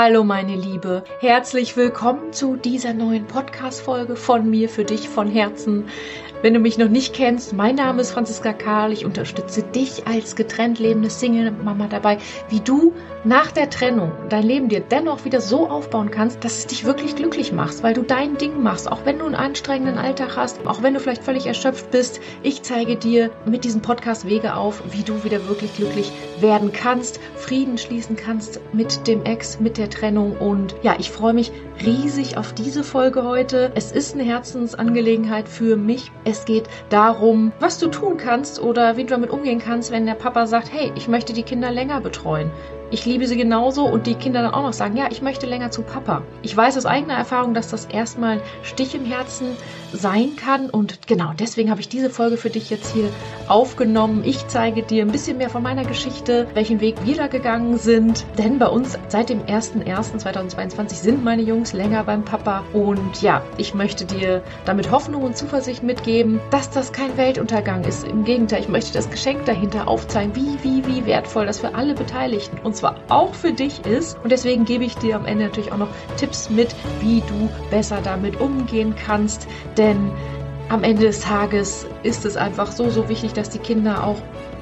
Hallo meine Liebe, herzlich willkommen zu dieser neuen Podcast-Folge von mir für dich von Herzen. Wenn du mich noch nicht kennst, mein Name ist Franziska Karl. Ich unterstütze dich als getrennt lebende Single-Mama dabei, wie du nach der Trennung dein Leben dir dennoch wieder so aufbauen kannst, dass es dich wirklich glücklich machst, weil du dein Ding machst, auch wenn du einen anstrengenden Alltag hast, auch wenn du vielleicht völlig erschöpft bist. Ich zeige dir mit diesem Podcast Wege auf, wie du wieder wirklich glücklich werden kannst, Frieden schließen kannst mit dem Ex, mit der Trennung und ja, ich freue mich riesig auf diese Folge heute. Es ist eine Herzensangelegenheit für mich. Es geht darum, was du tun kannst oder wie du damit umgehen kannst, wenn der Papa sagt, hey, ich möchte die Kinder länger betreuen ich liebe sie genauso und die Kinder dann auch noch sagen, ja, ich möchte länger zu Papa. Ich weiß aus eigener Erfahrung, dass das erstmal Stich im Herzen sein kann und genau deswegen habe ich diese Folge für dich jetzt hier aufgenommen. Ich zeige dir ein bisschen mehr von meiner Geschichte, welchen Weg wir da gegangen sind, denn bei uns seit dem 01.01.2022 sind meine Jungs länger beim Papa und ja, ich möchte dir damit Hoffnung und Zuversicht mitgeben, dass das kein Weltuntergang ist. Im Gegenteil, ich möchte das Geschenk dahinter aufzeigen, wie, wie, wie wertvoll das für alle Beteiligten uns zwar auch für dich ist. Und deswegen gebe ich dir am Ende natürlich auch noch Tipps mit, wie du besser damit umgehen kannst. Denn am Ende des Tages ist es einfach so, so wichtig, dass die Kinder auch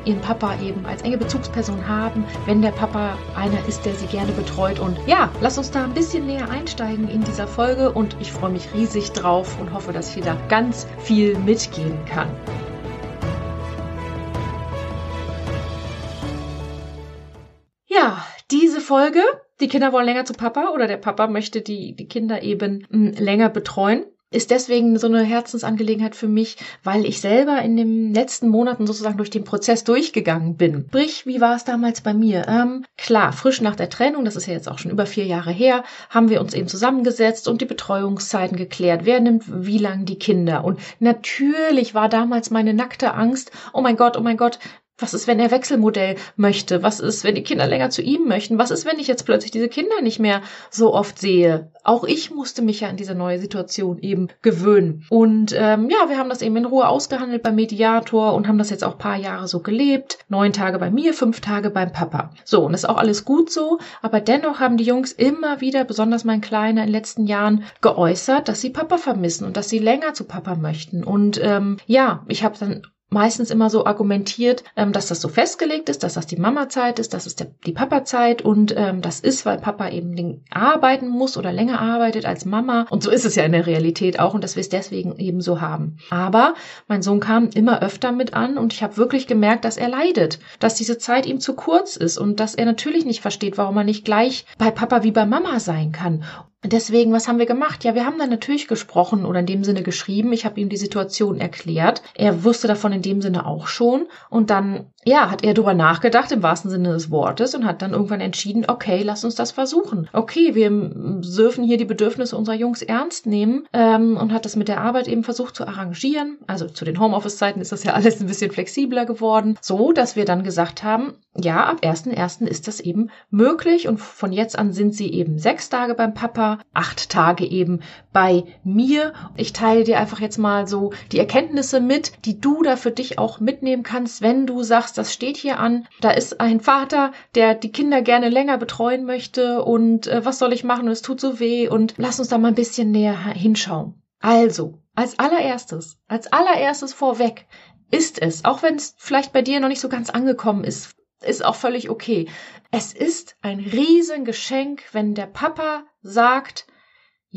ihren Papa eben als enge Bezugsperson haben, wenn der Papa einer ist, der sie gerne betreut. Und ja, lass uns da ein bisschen näher einsteigen in dieser Folge und ich freue mich riesig drauf und hoffe, dass ich da ganz viel mitgeben kann. Folge, die Kinder wollen länger zu Papa oder der Papa möchte die, die Kinder eben hm, länger betreuen ist deswegen so eine Herzensangelegenheit für mich, weil ich selber in den letzten Monaten sozusagen durch den Prozess durchgegangen bin. Sprich, wie war es damals bei mir? Ähm, klar, frisch nach der Trennung, das ist ja jetzt auch schon über vier Jahre her, haben wir uns eben zusammengesetzt und die Betreuungszeiten geklärt. Wer nimmt wie lang die Kinder? Und natürlich war damals meine nackte Angst, oh mein Gott, oh mein Gott, was ist, wenn er Wechselmodell möchte? Was ist, wenn die Kinder länger zu ihm möchten? Was ist, wenn ich jetzt plötzlich diese Kinder nicht mehr so oft sehe? Auch ich musste mich ja an diese neue Situation eben gewöhnen. Und ähm, ja, wir haben das eben in Ruhe ausgehandelt beim Mediator und haben das jetzt auch paar Jahre so gelebt. Neun Tage bei mir, fünf Tage beim Papa. So, und ist auch alles gut so. Aber dennoch haben die Jungs immer wieder, besonders mein Kleiner in den letzten Jahren, geäußert, dass sie Papa vermissen und dass sie länger zu Papa möchten. Und ähm, ja, ich habe dann meistens immer so argumentiert, ähm, dass das so festgelegt ist, dass das die Mama-Zeit ist, dass es der, die Papa-Zeit und ähm, das ist, weil Papa eben arbeiten muss oder länger arbeitet als Mama. Und so ist es ja in der Realität auch und dass wir es deswegen eben so haben. Aber mein Sohn kam immer öfter mit an und ich habe wirklich gemerkt, dass er leidet, dass diese Zeit ihm zu kurz ist und dass er natürlich nicht versteht, warum er nicht gleich bei Papa wie bei Mama sein kann. Deswegen, was haben wir gemacht? Ja, wir haben dann natürlich gesprochen oder in dem Sinne geschrieben. Ich habe ihm die Situation erklärt. Er wusste davon in dem Sinne auch schon. Und dann, ja, hat er darüber nachgedacht, im wahrsten Sinne des Wortes, und hat dann irgendwann entschieden, okay, lass uns das versuchen. Okay, wir dürfen hier die Bedürfnisse unserer Jungs ernst nehmen ähm, und hat das mit der Arbeit eben versucht zu arrangieren. Also zu den Homeoffice-Zeiten ist das ja alles ein bisschen flexibler geworden, so dass wir dann gesagt haben, ja, ab 1.1. ist das eben möglich und von jetzt an sind sie eben sechs Tage beim Papa, acht Tage eben bei mir. Ich teile dir einfach jetzt mal so die Erkenntnisse mit, die du da für dich auch mitnehmen kannst, wenn du sagst, das steht hier an, da ist ein Vater, der die Kinder gerne länger betreuen möchte und äh, was soll ich machen es tut so weh und lass uns da mal ein bisschen näher hinschauen. Also, als allererstes, als allererstes vorweg, ist es, auch wenn es vielleicht bei dir noch nicht so ganz angekommen ist, ist auch völlig okay. Es ist ein Riesengeschenk, wenn der Papa sagt,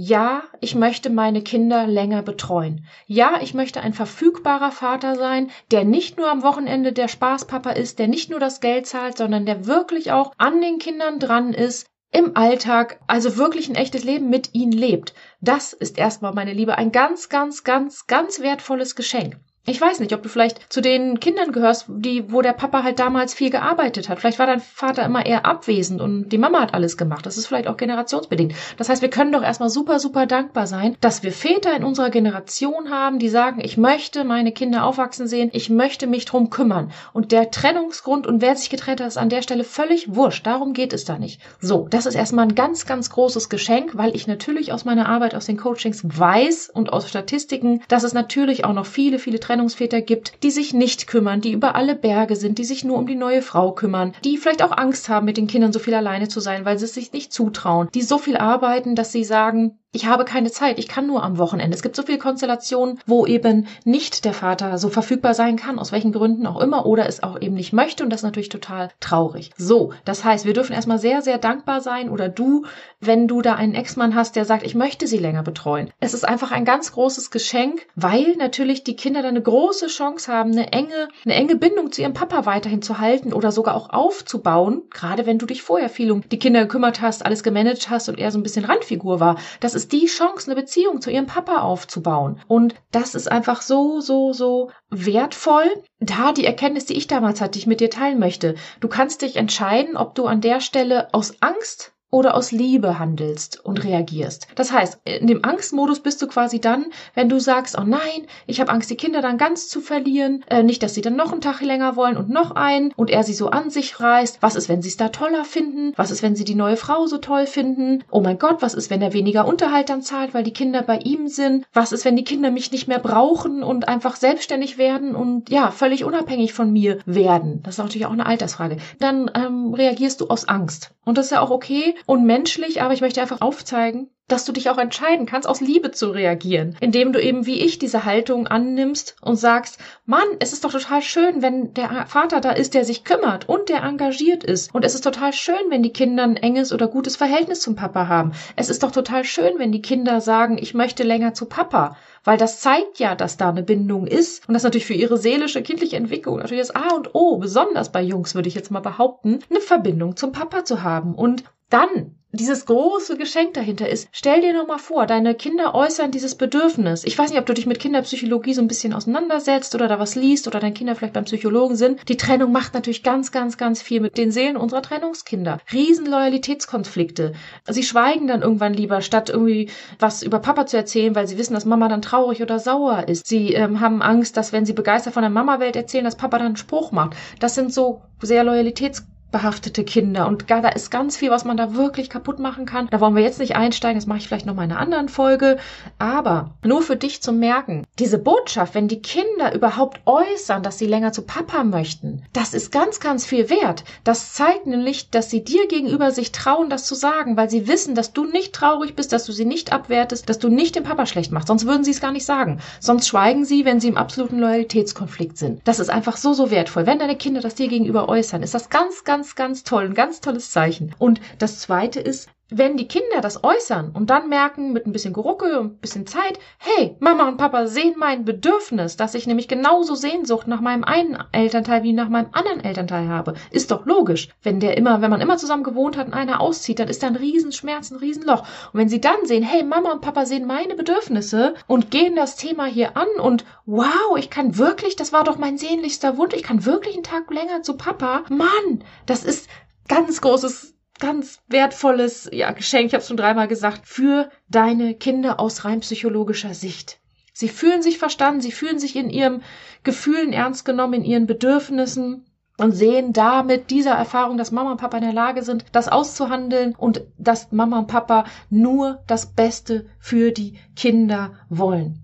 ja, ich möchte meine Kinder länger betreuen. Ja, ich möchte ein verfügbarer Vater sein, der nicht nur am Wochenende der Spaßpapa ist, der nicht nur das Geld zahlt, sondern der wirklich auch an den Kindern dran ist, im Alltag, also wirklich ein echtes Leben mit ihnen lebt. Das ist erstmal, meine Liebe, ein ganz, ganz, ganz, ganz wertvolles Geschenk. Ich weiß nicht, ob du vielleicht zu den Kindern gehörst, die, wo der Papa halt damals viel gearbeitet hat. Vielleicht war dein Vater immer eher abwesend und die Mama hat alles gemacht. Das ist vielleicht auch generationsbedingt. Das heißt, wir können doch erstmal super, super dankbar sein, dass wir Väter in unserer Generation haben, die sagen, ich möchte meine Kinder aufwachsen sehen, ich möchte mich drum kümmern. Und der Trennungsgrund und wer sich getrennt hat, ist an der Stelle völlig wurscht. Darum geht es da nicht. So, das ist erstmal ein ganz, ganz großes Geschenk, weil ich natürlich aus meiner Arbeit, aus den Coachings weiß und aus Statistiken, dass es natürlich auch noch viele, viele Trennungsväter gibt, die sich nicht kümmern, die über alle Berge sind, die sich nur um die neue Frau kümmern, die vielleicht auch Angst haben, mit den Kindern so viel alleine zu sein, weil sie es sich nicht zutrauen, die so viel arbeiten, dass sie sagen, ich habe keine Zeit, ich kann nur am Wochenende. Es gibt so viele Konstellationen, wo eben nicht der Vater so verfügbar sein kann, aus welchen Gründen auch immer, oder es auch eben nicht möchte und das ist natürlich total traurig. So, das heißt, wir dürfen erstmal sehr, sehr dankbar sein oder du, wenn du da einen Ex-Mann hast, der sagt, ich möchte sie länger betreuen. Es ist einfach ein ganz großes Geschenk, weil natürlich die Kinder dann eine große Chance haben, eine enge, eine enge Bindung zu ihrem Papa weiterhin zu halten oder sogar auch aufzubauen, gerade wenn du dich vorher viel um die Kinder gekümmert hast, alles gemanagt hast und er so ein bisschen Randfigur war. Das ist die Chance, eine Beziehung zu ihrem Papa aufzubauen. Und das ist einfach so, so, so wertvoll. Da die Erkenntnis, die ich damals hatte, die ich mit dir teilen möchte. Du kannst dich entscheiden, ob du an der Stelle aus Angst oder aus Liebe handelst und reagierst. Das heißt, in dem Angstmodus bist du quasi dann, wenn du sagst, oh nein, ich habe Angst, die Kinder dann ganz zu verlieren, äh, nicht, dass sie dann noch einen Tag länger wollen und noch einen und er sie so an sich reißt. Was ist, wenn sie es da toller finden? Was ist, wenn sie die neue Frau so toll finden? Oh mein Gott, was ist, wenn er weniger Unterhalt dann zahlt, weil die Kinder bei ihm sind? Was ist, wenn die Kinder mich nicht mehr brauchen und einfach selbstständig werden und ja, völlig unabhängig von mir werden? Das ist natürlich auch eine Altersfrage. Dann ähm, reagierst du aus Angst. Und das ist ja auch okay und menschlich, aber ich möchte einfach aufzeigen, dass du dich auch entscheiden kannst, aus Liebe zu reagieren, indem du eben wie ich diese Haltung annimmst und sagst, Mann, es ist doch total schön, wenn der Vater da ist, der sich kümmert und der engagiert ist. Und es ist total schön, wenn die Kinder ein enges oder gutes Verhältnis zum Papa haben. Es ist doch total schön, wenn die Kinder sagen, ich möchte länger zu Papa. Weil das zeigt ja, dass da eine Bindung ist. Und das natürlich für ihre seelische, kindliche Entwicklung natürlich das A und O, besonders bei Jungs würde ich jetzt mal behaupten, eine Verbindung zum Papa zu haben. Und dann dieses große Geschenk dahinter ist, stell dir nur mal vor, deine Kinder äußern dieses Bedürfnis. Ich weiß nicht, ob du dich mit Kinderpsychologie so ein bisschen auseinandersetzt oder da was liest oder deine Kinder vielleicht beim Psychologen sind. Die Trennung macht natürlich ganz, ganz, ganz viel mit den Seelen unserer Trennungskinder. Riesenloyalitätskonflikte. Sie schweigen dann irgendwann lieber, statt irgendwie was über Papa zu erzählen, weil sie wissen, dass Mama dann traurig oder sauer ist. Sie ähm, haben Angst, dass wenn sie begeistert von der Mama-Welt erzählen, dass Papa dann einen Spruch macht. Das sind so sehr Loyalitätskonflikte behaftete Kinder. Und da ist ganz viel, was man da wirklich kaputt machen kann. Da wollen wir jetzt nicht einsteigen, das mache ich vielleicht noch mal in einer anderen Folge. Aber nur für dich zu merken, diese Botschaft, wenn die Kinder überhaupt äußern, dass sie länger zu Papa möchten, das ist ganz, ganz viel wert. Das zeigt nämlich, dass sie dir gegenüber sich trauen, das zu sagen, weil sie wissen, dass du nicht traurig bist, dass du sie nicht abwertest, dass du nicht den Papa schlecht machst. Sonst würden sie es gar nicht sagen. Sonst schweigen sie, wenn sie im absoluten Loyalitätskonflikt sind. Das ist einfach so, so wertvoll. Wenn deine Kinder das dir gegenüber äußern, ist das ganz, ganz ganz, ganz toll, ein ganz tolles Zeichen. Und das zweite ist, wenn die Kinder das äußern und dann merken mit ein bisschen Gerucke und ein bisschen Zeit, hey, Mama und Papa sehen mein Bedürfnis, dass ich nämlich genauso Sehnsucht nach meinem einen Elternteil wie nach meinem anderen Elternteil habe, ist doch logisch. Wenn der immer, wenn man immer zusammen gewohnt hat und einer auszieht, dann ist da ein Riesenschmerz, ein Riesenloch. Und wenn sie dann sehen, hey, Mama und Papa sehen meine Bedürfnisse und gehen das Thema hier an und wow, ich kann wirklich, das war doch mein sehnlichster Wunsch, ich kann wirklich einen Tag länger zu Papa. Mann, das ist ganz großes ganz wertvolles ja, Geschenk, ich habe es schon dreimal gesagt, für deine Kinder aus rein psychologischer Sicht. Sie fühlen sich verstanden, sie fühlen sich in ihren Gefühlen ernst genommen, in ihren Bedürfnissen und sehen damit dieser Erfahrung, dass Mama und Papa in der Lage sind, das auszuhandeln und dass Mama und Papa nur das Beste für die Kinder wollen.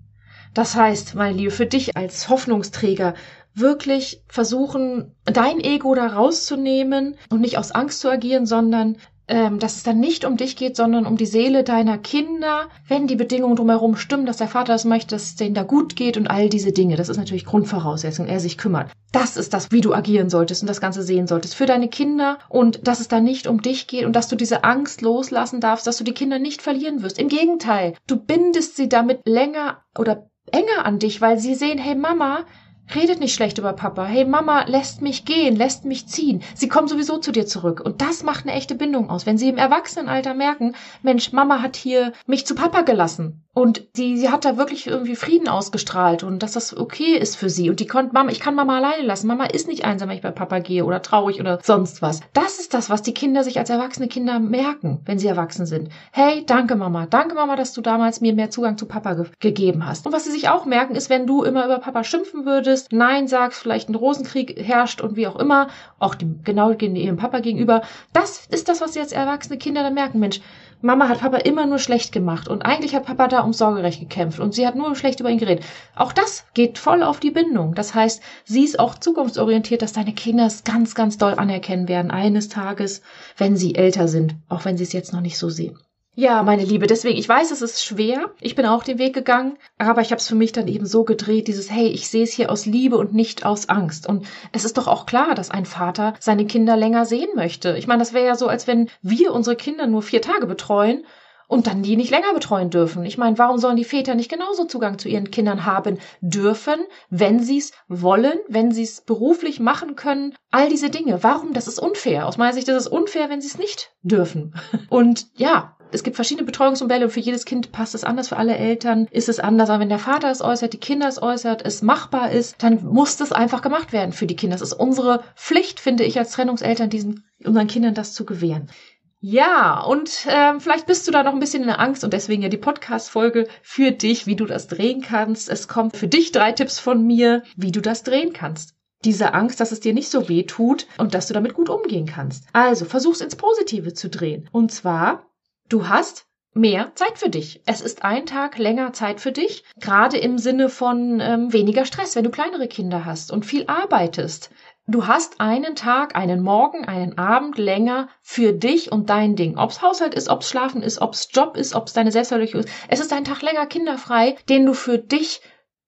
Das heißt, meine Liebe, für dich als Hoffnungsträger wirklich versuchen, dein Ego da rauszunehmen und nicht aus Angst zu agieren, sondern ähm, dass es dann nicht um dich geht, sondern um die Seele deiner Kinder, wenn die Bedingungen drumherum stimmen, dass der Vater das möchte, dass es denen da gut geht und all diese Dinge. Das ist natürlich Grundvoraussetzung, er sich kümmert. Das ist das, wie du agieren solltest und das Ganze sehen solltest für deine Kinder und dass es da nicht um dich geht und dass du diese Angst loslassen darfst, dass du die Kinder nicht verlieren wirst. Im Gegenteil, du bindest sie damit länger oder enger an dich, weil sie sehen, hey Mama, Redet nicht schlecht über Papa. Hey, Mama lässt mich gehen, lässt mich ziehen. Sie kommen sowieso zu dir zurück. Und das macht eine echte Bindung aus. Wenn sie im Erwachsenenalter merken, Mensch, Mama hat hier mich zu Papa gelassen. Und sie, sie hat da wirklich irgendwie Frieden ausgestrahlt und dass das okay ist für sie. Und die konnte, Mama, ich kann Mama alleine lassen. Mama ist nicht einsam, wenn ich bei Papa gehe oder traurig oder sonst was. Das ist das, was die Kinder sich als erwachsene Kinder merken, wenn sie erwachsen sind. Hey, danke Mama. Danke Mama, dass du damals mir mehr Zugang zu Papa ge gegeben hast. Und was sie sich auch merken, ist, wenn du immer über Papa schimpfen würdest, Nein sagst, vielleicht ein Rosenkrieg herrscht und wie auch immer, auch dem, genau ihrem Papa gegenüber. Das ist das, was sie als erwachsene Kinder dann merken. Mensch, Mama hat Papa immer nur schlecht gemacht und eigentlich hat Papa da ums Sorgerecht gekämpft und sie hat nur schlecht über ihn geredet. Auch das geht voll auf die Bindung. Das heißt, sie ist auch zukunftsorientiert, dass deine Kinder es ganz, ganz doll anerkennen werden eines Tages, wenn sie älter sind, auch wenn sie es jetzt noch nicht so sehen. Ja, meine Liebe, deswegen, ich weiß, es ist schwer. Ich bin auch den Weg gegangen, aber ich habe es für mich dann eben so gedreht, dieses, hey, ich sehe es hier aus Liebe und nicht aus Angst. Und es ist doch auch klar, dass ein Vater seine Kinder länger sehen möchte. Ich meine, das wäre ja so, als wenn wir unsere Kinder nur vier Tage betreuen und dann die nicht länger betreuen dürfen. Ich meine, warum sollen die Väter nicht genauso Zugang zu ihren Kindern haben dürfen, wenn sie es wollen, wenn sie es beruflich machen können? All diese Dinge. Warum? Das ist unfair. Aus meiner Sicht ist es unfair, wenn sie es nicht dürfen. Und ja, es gibt verschiedene Betreuungsmodelle und für jedes Kind passt es anders. Für alle Eltern ist es anders. Aber wenn der Vater es äußert, die Kinder es äußert, es machbar ist, dann muss das einfach gemacht werden für die Kinder. Es ist unsere Pflicht, finde ich, als Trennungseltern, diesen unseren Kindern das zu gewähren. Ja, und ähm, vielleicht bist du da noch ein bisschen in der Angst und deswegen ja die Podcast-Folge für dich, wie du das drehen kannst. Es kommt für dich drei Tipps von mir, wie du das drehen kannst diese Angst, dass es dir nicht so weh tut und dass du damit gut umgehen kannst. Also versuch's ins Positive zu drehen. Und zwar Du hast mehr Zeit für dich. Es ist ein Tag länger Zeit für dich, gerade im Sinne von ähm, weniger Stress, wenn du kleinere Kinder hast und viel arbeitest. Du hast einen Tag, einen Morgen, einen Abend länger für dich und dein Ding. Ob's Haushalt ist, ob's Schlafen ist, ob's Job ist, ob's deine Selbstverwirklichung ist. Es ist ein Tag länger kinderfrei, den du für dich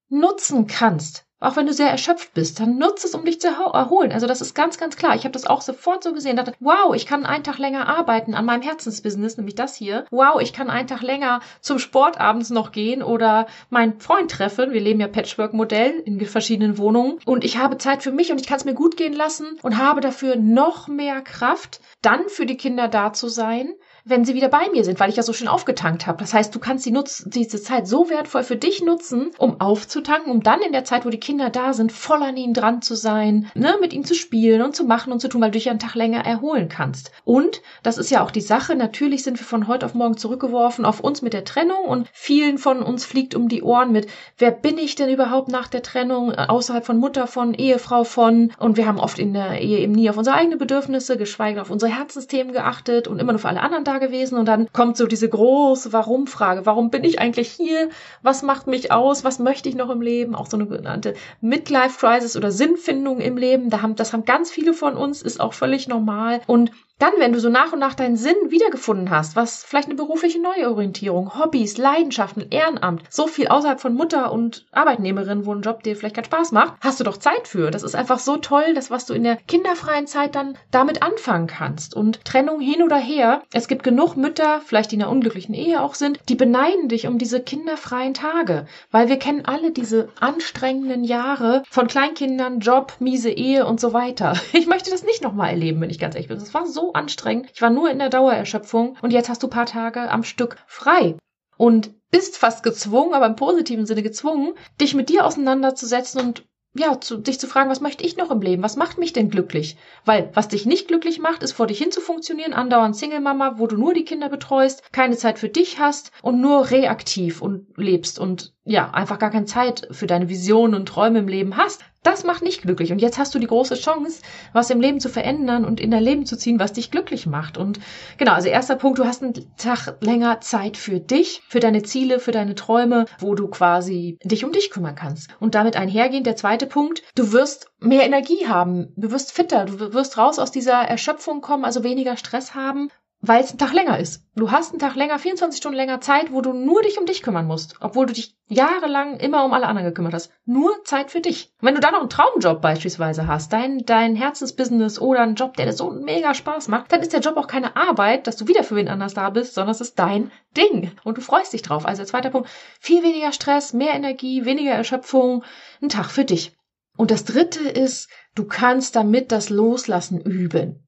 nutzen kannst. Auch wenn du sehr erschöpft bist, dann nutze es, um dich zu erholen. Also das ist ganz, ganz klar. Ich habe das auch sofort so gesehen. Dachte, wow, ich kann einen Tag länger arbeiten an meinem Herzensbusiness, nämlich das hier. Wow, ich kann einen Tag länger zum Sport abends noch gehen oder meinen Freund treffen. Wir leben ja Patchwork-Modell in verschiedenen Wohnungen. Und ich habe Zeit für mich und ich kann es mir gut gehen lassen und habe dafür noch mehr Kraft, dann für die Kinder da zu sein, wenn sie wieder bei mir sind, weil ich ja so schön aufgetankt habe. Das heißt, du kannst die Nutz diese Zeit so wertvoll für dich nutzen, um aufzutanken, um dann in der Zeit, wo die Kinder da sind, voll an ihnen dran zu sein, ne, mit ihnen zu spielen und zu machen und zu tun, weil du dich einen Tag länger erholen kannst. Und das ist ja auch die Sache. Natürlich sind wir von heute auf morgen zurückgeworfen auf uns mit der Trennung und vielen von uns fliegt um die Ohren mit, wer bin ich denn überhaupt nach der Trennung, außerhalb von Mutter von, Ehefrau von und wir haben oft in der Ehe eben nie auf unsere eigenen Bedürfnisse, geschweige auf unsere Herzensthemen geachtet und immer nur für alle anderen da gewesen und dann kommt so diese große Warum-Frage. Warum bin ich eigentlich hier? Was macht mich aus? Was möchte ich noch im Leben? Auch so eine genannte Midlife-Crisis oder Sinnfindung im Leben. Da haben, das haben ganz viele von uns, ist auch völlig normal. Und dann, wenn du so nach und nach deinen Sinn wiedergefunden hast, was vielleicht eine berufliche Neuorientierung, Hobbys, Leidenschaften, Ehrenamt, so viel außerhalb von Mutter und Arbeitnehmerin, wo ein Job dir vielleicht keinen Spaß macht, hast du doch Zeit für. Das ist einfach so toll, das, was du in der kinderfreien Zeit dann damit anfangen kannst. Und Trennung hin oder her, es gibt genug Mütter, vielleicht die in einer unglücklichen Ehe auch sind, die beneiden dich um diese kinderfreien Tage, weil wir kennen alle diese anstrengenden Jahre von Kleinkindern, Job, miese Ehe und so weiter. Ich möchte das nicht nochmal erleben, wenn ich ganz ehrlich bin. Das war so anstrengend. Ich war nur in der Dauererschöpfung und jetzt hast du paar Tage am Stück frei. Und bist fast gezwungen, aber im positiven Sinne gezwungen, dich mit dir auseinanderzusetzen und ja, zu, dich zu fragen, was möchte ich noch im Leben? Was macht mich denn glücklich? Weil was dich nicht glücklich macht, ist vor dich hin zu funktionieren, andauernd Single-Mama, wo du nur die Kinder betreust, keine Zeit für dich hast und nur reaktiv und lebst und ja, einfach gar keine Zeit für deine Visionen und Träume im Leben hast. Das macht nicht glücklich. Und jetzt hast du die große Chance, was im Leben zu verändern und in dein Leben zu ziehen, was dich glücklich macht. Und genau, also erster Punkt, du hast einen Tag länger Zeit für dich, für deine Ziele, für deine Träume, wo du quasi dich um dich kümmern kannst. Und damit einhergehend der zweite Punkt, du wirst mehr Energie haben, du wirst fitter, du wirst raus aus dieser Erschöpfung kommen, also weniger Stress haben weil es ein Tag länger ist. Du hast einen Tag länger, 24 Stunden länger Zeit, wo du nur dich um dich kümmern musst, obwohl du dich jahrelang immer um alle anderen gekümmert hast. Nur Zeit für dich. Und wenn du dann noch einen Traumjob beispielsweise hast, dein, dein Herzensbusiness oder einen Job, der dir so mega Spaß macht, dann ist der Job auch keine Arbeit, dass du wieder für wen anders da bist, sondern es ist dein Ding. Und du freust dich drauf. Also der zweite Punkt, viel weniger Stress, mehr Energie, weniger Erschöpfung, ein Tag für dich. Und das dritte ist, du kannst damit das Loslassen üben.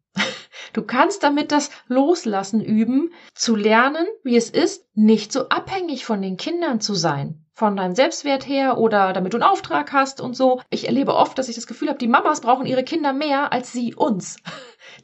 Du kannst damit das Loslassen üben, zu lernen, wie es ist, nicht so abhängig von den Kindern zu sein. Von deinem Selbstwert her oder damit du einen Auftrag hast und so. Ich erlebe oft, dass ich das Gefühl habe, die Mamas brauchen ihre Kinder mehr als sie uns.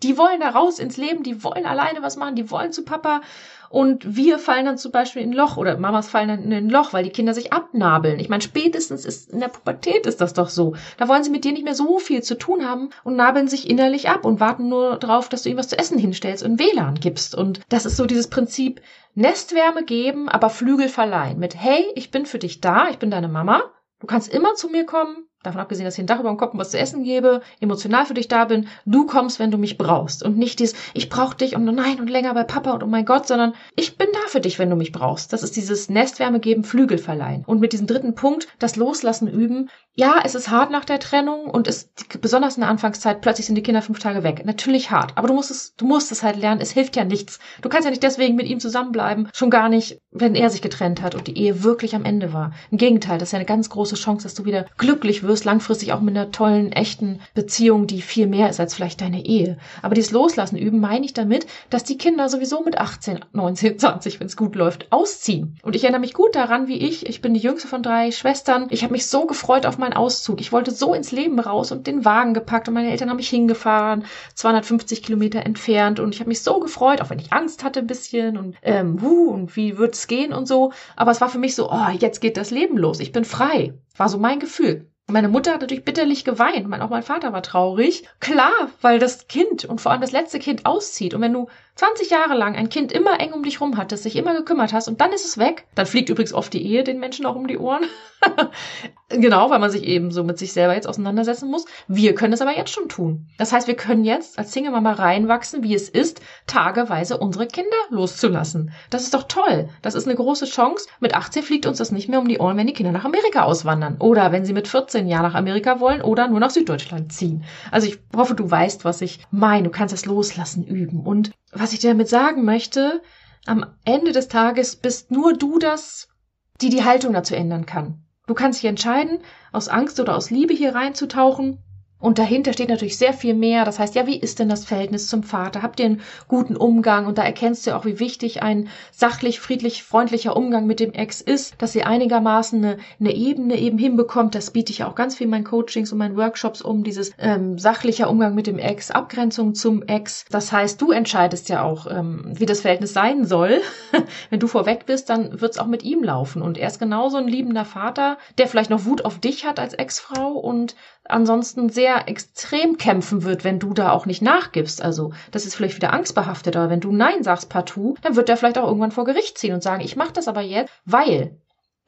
Die wollen da raus ins Leben, die wollen alleine was machen, die wollen zu Papa und wir fallen dann zum Beispiel in ein Loch oder Mamas fallen dann in ein Loch, weil die Kinder sich abnabeln. Ich meine, spätestens ist in der Pubertät ist das doch so. Da wollen sie mit dir nicht mehr so viel zu tun haben und nabeln sich innerlich ab und warten nur darauf, dass du ihnen was zu essen hinstellst und WLAN gibst. Und das ist so dieses Prinzip Nestwärme geben, aber Flügel verleihen. Mit Hey, ich bin für dich da, ich bin deine Mama. Du kannst immer zu mir kommen, davon abgesehen, dass ich ein Dach über dem Kopf und was zu essen gebe, emotional für dich da bin, du kommst, wenn du mich brauchst. Und nicht dieses, ich brauch dich und nein und länger bei Papa und oh mein Gott, sondern ich bin da für dich, wenn du mich brauchst. Das ist dieses Nestwärme geben, Flügel verleihen. Und mit diesem dritten Punkt, das Loslassen üben, ja, es ist hart nach der Trennung und es, besonders in der Anfangszeit, plötzlich sind die Kinder fünf Tage weg. Natürlich hart. Aber du musst es, du musst es halt lernen. Es hilft ja nichts. Du kannst ja nicht deswegen mit ihm zusammenbleiben. Schon gar nicht, wenn er sich getrennt hat und die Ehe wirklich am Ende war. Im Gegenteil, das ist ja eine ganz große Chance, dass du wieder glücklich wirst, langfristig auch mit einer tollen, echten Beziehung, die viel mehr ist als vielleicht deine Ehe. Aber dieses Loslassen üben meine ich damit, dass die Kinder sowieso mit 18, 19, 20, wenn es gut läuft, ausziehen. Und ich erinnere mich gut daran, wie ich, ich bin die jüngste von drei Schwestern, ich habe mich so gefreut auf meinen Auszug. Ich wollte so ins Leben raus und den Wagen gepackt und meine Eltern haben mich hingefahren, 250 Kilometer entfernt und ich habe mich so gefreut, auch wenn ich Angst hatte ein bisschen und ähm, wuh, und wie wird's gehen und so. Aber es war für mich so, oh, jetzt geht das Leben los. Ich bin frei. War so mein Gefühl. Meine Mutter hat natürlich bitterlich geweint. Auch mein Vater war traurig. Klar, weil das Kind und vor allem das letzte Kind auszieht. Und wenn du 20 Jahre lang ein Kind immer eng um dich rum hattest, sich immer gekümmert hast und dann ist es weg, dann fliegt übrigens oft die Ehe den Menschen auch um die Ohren. genau, weil man sich eben so mit sich selber jetzt auseinandersetzen muss. Wir können es aber jetzt schon tun. Das heißt, wir können jetzt als Single-Mama reinwachsen, wie es ist, tageweise unsere Kinder loszulassen. Das ist doch toll. Das ist eine große Chance. Mit 18 fliegt uns das nicht mehr um die Ohren, wenn die Kinder nach Amerika auswandern. Oder wenn sie mit 14 Jahren nach Amerika wollen oder nur nach Süddeutschland ziehen. Also ich hoffe, du weißt, was ich meine. Du kannst das Loslassen üben. Und was ich dir damit sagen möchte, am Ende des Tages bist nur du das, die die Haltung dazu ändern kann. Du kannst dich entscheiden, aus Angst oder aus Liebe hier reinzutauchen und dahinter steht natürlich sehr viel mehr. Das heißt, ja, wie ist denn das Verhältnis zum Vater? Habt ihr einen guten Umgang? Und da erkennst du auch, wie wichtig ein sachlich, friedlich, freundlicher Umgang mit dem Ex ist, dass ihr einigermaßen eine, eine Ebene eben hinbekommt. Das biete ich auch ganz viel in meinen Coachings und meinen Workshops um, dieses ähm, sachlicher Umgang mit dem Ex, Abgrenzung zum Ex. Das heißt, du entscheidest ja auch, ähm, wie das Verhältnis sein soll. Wenn du vorweg bist, dann wird's auch mit ihm laufen. Und er ist genauso ein liebender Vater, der vielleicht noch Wut auf dich hat als Ex-Frau und ansonsten sehr extrem kämpfen wird, wenn du da auch nicht nachgibst. Also das ist vielleicht wieder angstbehaftet, aber wenn du Nein sagst partout, dann wird der vielleicht auch irgendwann vor Gericht ziehen und sagen, ich mache das aber jetzt, weil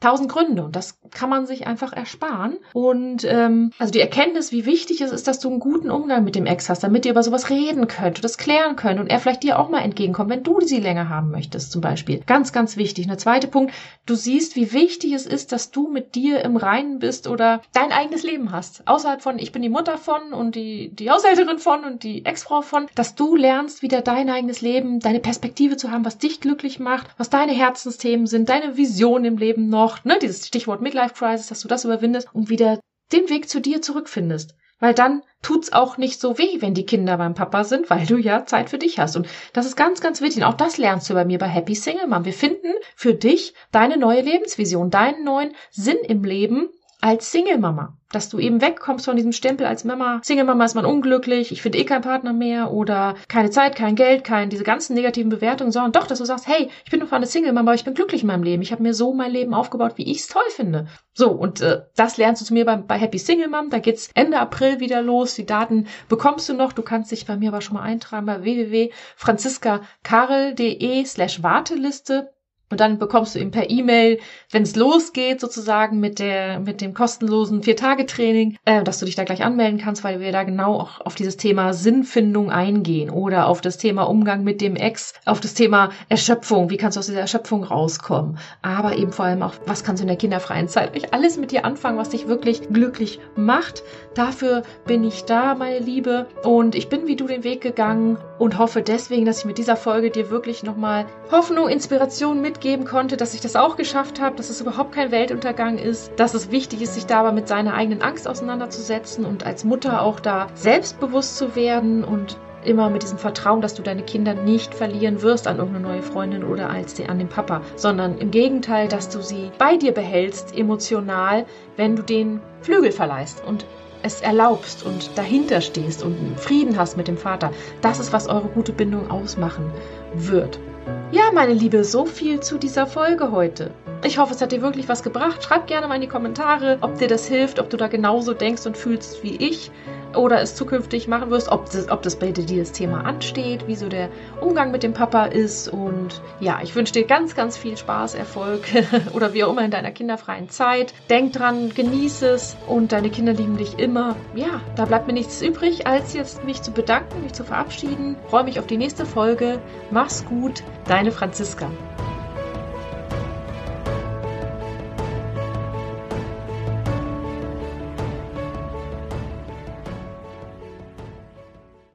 tausend Gründe und das kann man sich einfach ersparen. Und ähm, also die Erkenntnis, wie wichtig es ist, dass du einen guten Umgang mit dem Ex hast, damit ihr über sowas reden könnt und das klären könnt und er vielleicht dir auch mal entgegenkommt, wenn du sie länger haben möchtest, zum Beispiel. Ganz, ganz wichtig. Und der zweite Punkt, du siehst, wie wichtig es ist, dass du mit dir im Reinen bist oder dein eigenes Leben hast. Außerhalb von, ich bin die Mutter von und die, die Haushälterin von und die Ex-Frau von, dass du lernst, wieder dein eigenes Leben, deine Perspektive zu haben, was dich glücklich macht, was deine Herzensthemen sind, deine Vision im Leben noch noch, ne, dieses Stichwort Midlife Crisis, dass du das überwindest und wieder den Weg zu dir zurückfindest. Weil dann tut's auch nicht so weh, wenn die Kinder beim Papa sind, weil du ja Zeit für dich hast. Und das ist ganz, ganz wichtig. Und auch das lernst du bei mir bei Happy Single Mom. Wir finden für dich deine neue Lebensvision, deinen neuen Sinn im Leben als Single Mama dass du eben wegkommst von diesem Stempel als Mama. Single Mama ist man unglücklich, ich finde eh keinen Partner mehr oder keine Zeit, kein Geld, kein diese ganzen negativen Bewertungen, sondern doch, dass du sagst, hey, ich bin doch eine Single Mama, aber ich bin glücklich in meinem Leben. Ich habe mir so mein Leben aufgebaut, wie ich es toll finde. So, und äh, das lernst du zu mir bei, bei Happy Single Mom. Da geht's Ende April wieder los. Die Daten bekommst du noch. Du kannst dich bei mir aber schon mal eintragen bei www.franziskakarel.de slash Warteliste. Und dann bekommst du ihm per E-Mail, wenn es losgeht, sozusagen mit der, mit dem kostenlosen Vier-Tage-Training, äh, dass du dich da gleich anmelden kannst, weil wir da genau auch auf dieses Thema Sinnfindung eingehen oder auf das Thema Umgang mit dem Ex, auf das Thema Erschöpfung, wie kannst du aus dieser Erschöpfung rauskommen, aber eben vor allem auch, was kannst du in der kinderfreien Zeit nicht alles mit dir anfangen, was dich wirklich glücklich macht. Dafür bin ich da, meine Liebe, und ich bin wie du den Weg gegangen und hoffe deswegen, dass ich mit dieser Folge dir wirklich nochmal Hoffnung, Inspiration mit mitgeben konnte, dass ich das auch geschafft habe, dass es überhaupt kein Weltuntergang ist, dass es wichtig ist, sich da aber mit seiner eigenen Angst auseinanderzusetzen und als Mutter auch da selbstbewusst zu werden und immer mit diesem Vertrauen, dass du deine Kinder nicht verlieren wirst an irgendeine neue Freundin oder als an den Papa, sondern im Gegenteil, dass du sie bei dir behältst, emotional, wenn du den Flügel verleihst und es erlaubst und dahinter stehst und Frieden hast mit dem Vater. Das ist, was eure gute Bindung ausmachen wird. Ja, meine Liebe, so viel zu dieser Folge heute. Ich hoffe, es hat dir wirklich was gebracht. Schreib gerne mal in die Kommentare, ob dir das hilft, ob du da genauso denkst und fühlst wie ich oder es zukünftig machen wirst, ob das, ob das bei dir das Thema ansteht, wie so der Umgang mit dem Papa ist. Und ja, ich wünsche dir ganz, ganz viel Spaß, Erfolg oder wie auch immer in deiner kinderfreien Zeit. Denk dran, genieße es und deine Kinder lieben dich immer. Ja, da bleibt mir nichts übrig, als jetzt mich zu bedanken, mich zu verabschieden. Freue mich auf die nächste Folge. Mach's gut, deine Franziska.